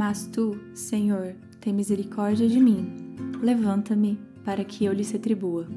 Mas tu, Senhor, tem misericórdia de mim. Levanta-me para que eu lhes retribua.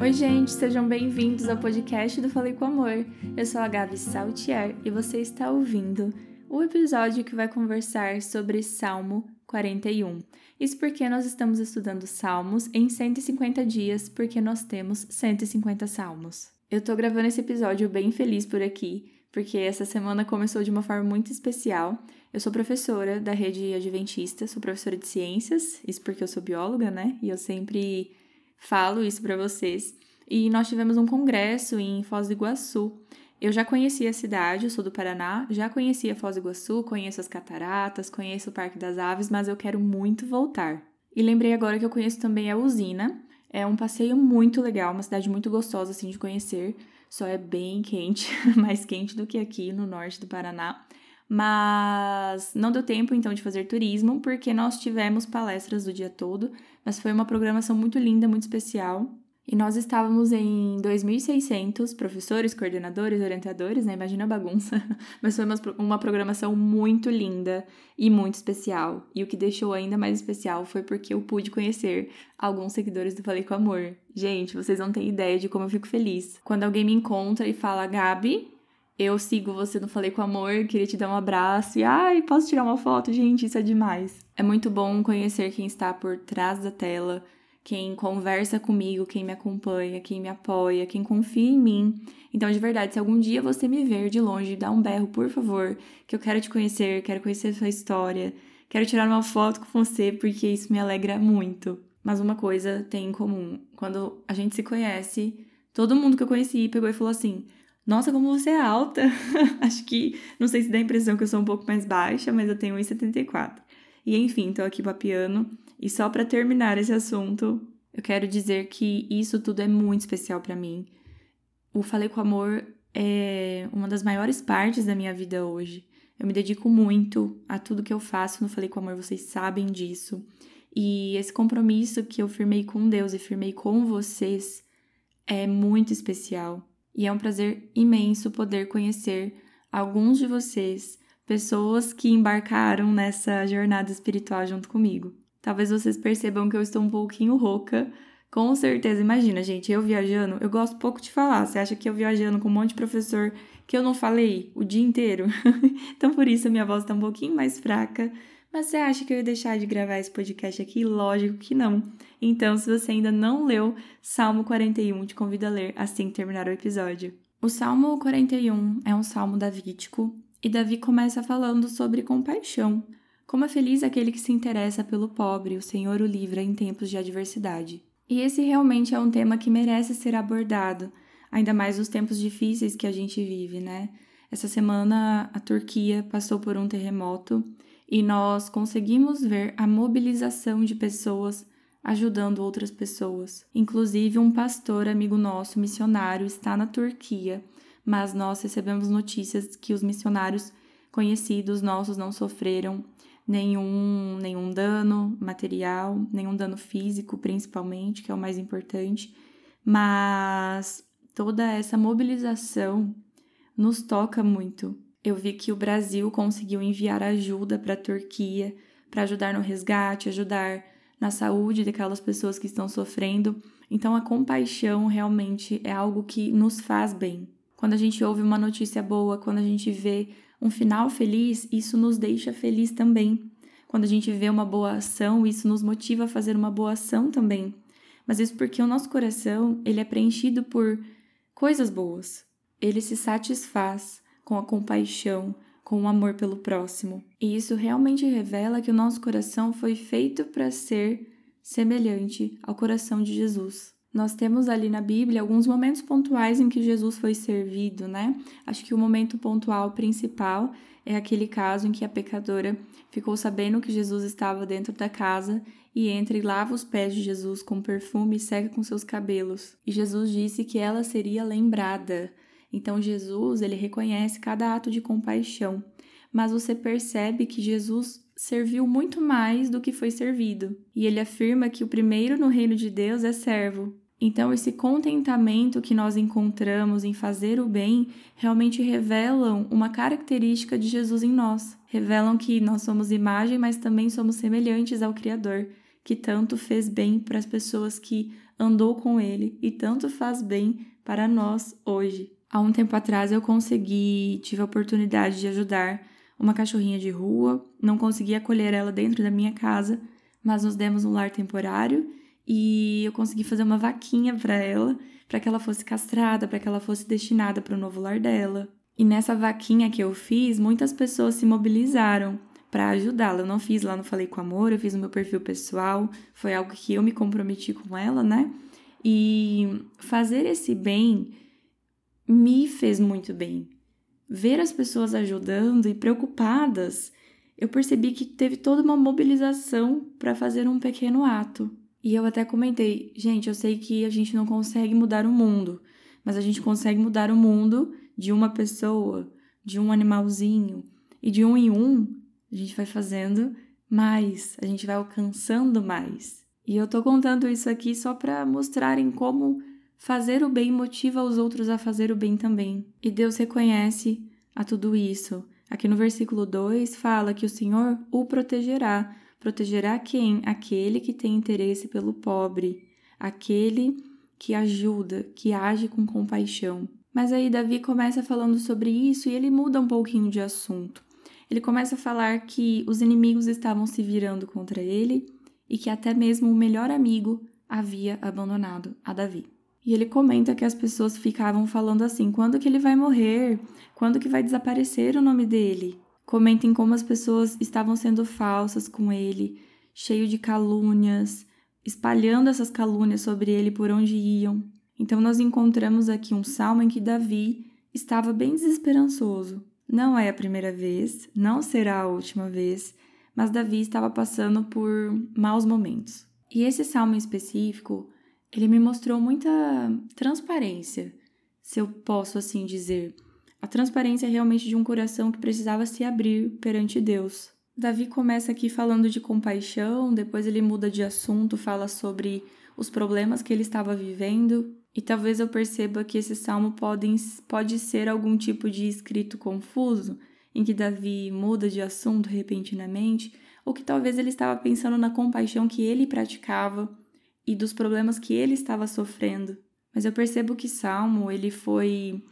Oi, gente, sejam bem-vindos ao podcast do Falei com Amor. Eu sou a Gabi Saltier e você está ouvindo o episódio que vai conversar sobre Salmo 41. Isso porque nós estamos estudando salmos em 150 dias, porque nós temos 150 salmos. Eu tô gravando esse episódio bem feliz por aqui, porque essa semana começou de uma forma muito especial. Eu sou professora da rede adventista, sou professora de ciências, isso porque eu sou bióloga, né? E eu sempre falo isso para vocês. E nós tivemos um congresso em Foz do Iguaçu. Eu já conhecia a cidade, eu sou do Paraná, já conhecia Foz do Iguaçu, conheço as cataratas, conheço o Parque das Aves, mas eu quero muito voltar. E lembrei agora que eu conheço também a usina. É um passeio muito legal, uma cidade muito gostosa assim de conhecer. Só é bem quente, mais quente do que aqui no norte do Paraná. Mas não deu tempo então de fazer turismo, porque nós tivemos palestras do dia todo, mas foi uma programação muito linda, muito especial. E nós estávamos em 2.600 professores, coordenadores, orientadores, né? Imagina a bagunça. Mas foi uma, uma programação muito linda e muito especial. E o que deixou ainda mais especial foi porque eu pude conhecer alguns seguidores do Falei com Amor. Gente, vocês não têm ideia de como eu fico feliz. Quando alguém me encontra e fala, Gabi, eu sigo você no Falei com Amor, queria te dar um abraço e ai, posso tirar uma foto? Gente, isso é demais. É muito bom conhecer quem está por trás da tela quem conversa comigo, quem me acompanha, quem me apoia, quem confia em mim. Então, de verdade, se algum dia você me ver de longe, dá um berro, por favor, que eu quero te conhecer, quero conhecer a sua história, quero tirar uma foto com você, porque isso me alegra muito. Mas uma coisa tem em comum: quando a gente se conhece, todo mundo que eu conheci pegou e falou assim: Nossa, como você é alta! Acho que, não sei se dá a impressão que eu sou um pouco mais baixa, mas eu tenho 1,74. E enfim, tô aqui papiando e só para terminar esse assunto, eu quero dizer que isso tudo é muito especial para mim. O Falei com Amor é uma das maiores partes da minha vida hoje. Eu me dedico muito a tudo que eu faço no Falei com Amor, vocês sabem disso. E esse compromisso que eu firmei com Deus e firmei com vocês é muito especial. E é um prazer imenso poder conhecer alguns de vocês, pessoas que embarcaram nessa jornada espiritual junto comigo. Talvez vocês percebam que eu estou um pouquinho rouca. Com certeza, imagina, gente, eu viajando, eu gosto pouco de falar. Você acha que eu viajando com um monte de professor que eu não falei o dia inteiro? então por isso a minha voz está um pouquinho mais fraca. Mas você acha que eu ia deixar de gravar esse podcast aqui? Lógico que não. Então, se você ainda não leu Salmo 41, te convido a ler assim que terminar o episódio. O Salmo 41 é um salmo davídico e Davi começa falando sobre compaixão. Como é feliz aquele que se interessa pelo pobre, o Senhor o livra em tempos de adversidade. E esse realmente é um tema que merece ser abordado, ainda mais nos tempos difíceis que a gente vive, né? Essa semana a Turquia passou por um terremoto e nós conseguimos ver a mobilização de pessoas ajudando outras pessoas. Inclusive, um pastor amigo nosso, missionário, está na Turquia, mas nós recebemos notícias que os missionários conhecidos nossos não sofreram nenhum, nenhum dano material, nenhum dano físico, principalmente, que é o mais importante, mas toda essa mobilização nos toca muito. Eu vi que o Brasil conseguiu enviar ajuda para a Turquia, para ajudar no resgate, ajudar na saúde daquelas pessoas que estão sofrendo. Então a compaixão realmente é algo que nos faz bem. Quando a gente ouve uma notícia boa, quando a gente vê um final feliz, isso nos deixa feliz também. Quando a gente vê uma boa ação, isso nos motiva a fazer uma boa ação também. Mas isso porque o nosso coração, ele é preenchido por coisas boas. Ele se satisfaz com a compaixão, com o amor pelo próximo. E isso realmente revela que o nosso coração foi feito para ser semelhante ao coração de Jesus. Nós temos ali na Bíblia alguns momentos pontuais em que Jesus foi servido, né? Acho que o momento pontual principal é aquele caso em que a pecadora ficou sabendo que Jesus estava dentro da casa e entra e lava os pés de Jesus com perfume e seca com seus cabelos. E Jesus disse que ela seria lembrada. Então Jesus, ele reconhece cada ato de compaixão, mas você percebe que Jesus serviu muito mais do que foi servido. E ele afirma que o primeiro no reino de Deus é servo. Então, esse contentamento que nós encontramos em fazer o bem realmente revelam uma característica de Jesus em nós. Revelam que nós somos imagem, mas também somos semelhantes ao Criador, que tanto fez bem para as pessoas que andou com Ele e tanto faz bem para nós hoje. Há um tempo atrás eu consegui, tive a oportunidade de ajudar uma cachorrinha de rua, não consegui acolher ela dentro da minha casa, mas nos demos um lar temporário e eu consegui fazer uma vaquinha para ela, para que ela fosse castrada, para que ela fosse destinada para o novo lar dela. E nessa vaquinha que eu fiz, muitas pessoas se mobilizaram para ajudá-la. Eu não fiz lá no Falei com Amor, eu fiz no meu perfil pessoal, foi algo que eu me comprometi com ela, né? E fazer esse bem me fez muito bem. Ver as pessoas ajudando e preocupadas, eu percebi que teve toda uma mobilização para fazer um pequeno ato. E eu até comentei, gente, eu sei que a gente não consegue mudar o mundo, mas a gente consegue mudar o mundo de uma pessoa, de um animalzinho, e de um em um, a gente vai fazendo mais, a gente vai alcançando mais. E eu tô contando isso aqui só para mostrarem como fazer o bem motiva os outros a fazer o bem também. E Deus reconhece a tudo isso. Aqui no versículo 2 fala que o Senhor o protegerá Protegerá quem? Aquele que tem interesse pelo pobre, aquele que ajuda, que age com compaixão. Mas aí Davi começa falando sobre isso e ele muda um pouquinho de assunto. Ele começa a falar que os inimigos estavam se virando contra ele e que até mesmo o melhor amigo havia abandonado a Davi. E ele comenta que as pessoas ficavam falando assim: quando que ele vai morrer? Quando que vai desaparecer o nome dele? Comentem como as pessoas estavam sendo falsas com ele, cheio de calúnias, espalhando essas calúnias sobre ele por onde iam. Então nós encontramos aqui um salmo em que Davi estava bem desesperançoso. Não é a primeira vez, não será a última vez, mas Davi estava passando por maus momentos. E esse salmo em específico, ele me mostrou muita transparência, se eu posso assim dizer a transparência é realmente de um coração que precisava se abrir perante Deus. Davi começa aqui falando de compaixão, depois ele muda de assunto, fala sobre os problemas que ele estava vivendo, e talvez eu perceba que esse salmo pode, pode ser algum tipo de escrito confuso, em que Davi muda de assunto repentinamente, ou que talvez ele estava pensando na compaixão que ele praticava e dos problemas que ele estava sofrendo. Mas eu percebo que Salmo ele foi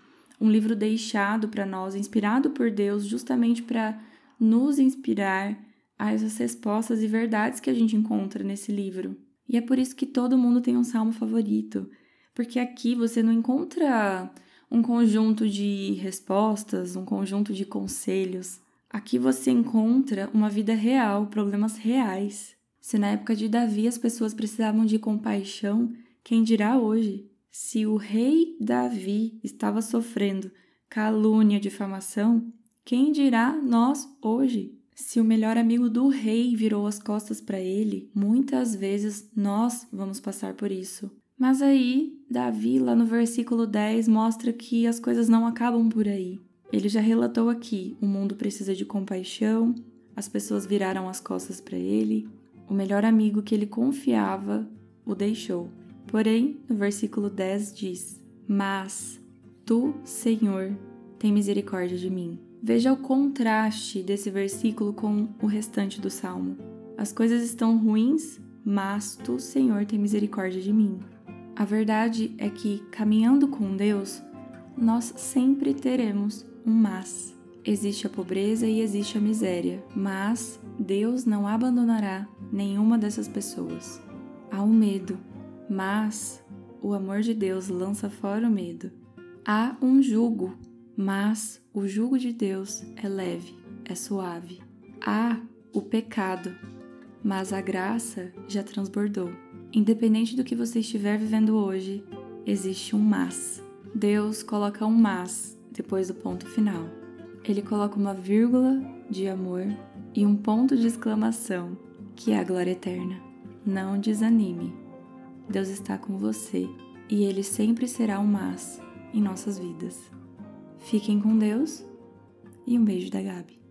um livro deixado para nós, inspirado por Deus, justamente para nos inspirar a essas respostas e verdades que a gente encontra nesse livro. E é por isso que todo mundo tem um salmo favorito, porque aqui você não encontra um conjunto de respostas, um conjunto de conselhos. Aqui você encontra uma vida real, problemas reais. Se na época de Davi as pessoas precisavam de compaixão, quem dirá hoje? Se o rei Davi estava sofrendo calúnia, difamação, quem dirá nós hoje? Se o melhor amigo do rei virou as costas para ele, muitas vezes nós vamos passar por isso. Mas aí, Davi, lá no versículo 10, mostra que as coisas não acabam por aí. Ele já relatou aqui: o mundo precisa de compaixão, as pessoas viraram as costas para ele, o melhor amigo que ele confiava o deixou. Porém, no versículo 10 diz: Mas tu, Senhor, tem misericórdia de mim. Veja o contraste desse versículo com o restante do salmo. As coisas estão ruins, mas tu, Senhor, tem misericórdia de mim. A verdade é que, caminhando com Deus, nós sempre teremos um mas. Existe a pobreza e existe a miséria, mas Deus não abandonará nenhuma dessas pessoas. Há um medo, mas o amor de Deus lança fora o medo. Há um jugo, mas o jugo de Deus é leve, é suave. Há o pecado, mas a graça já transbordou. Independente do que você estiver vivendo hoje, existe um mas. Deus coloca um mas depois do ponto final. Ele coloca uma vírgula de amor e um ponto de exclamação, que é a glória eterna. Não desanime. Deus está com você e Ele sempre será um mas em nossas vidas. Fiquem com Deus e um beijo da Gabi.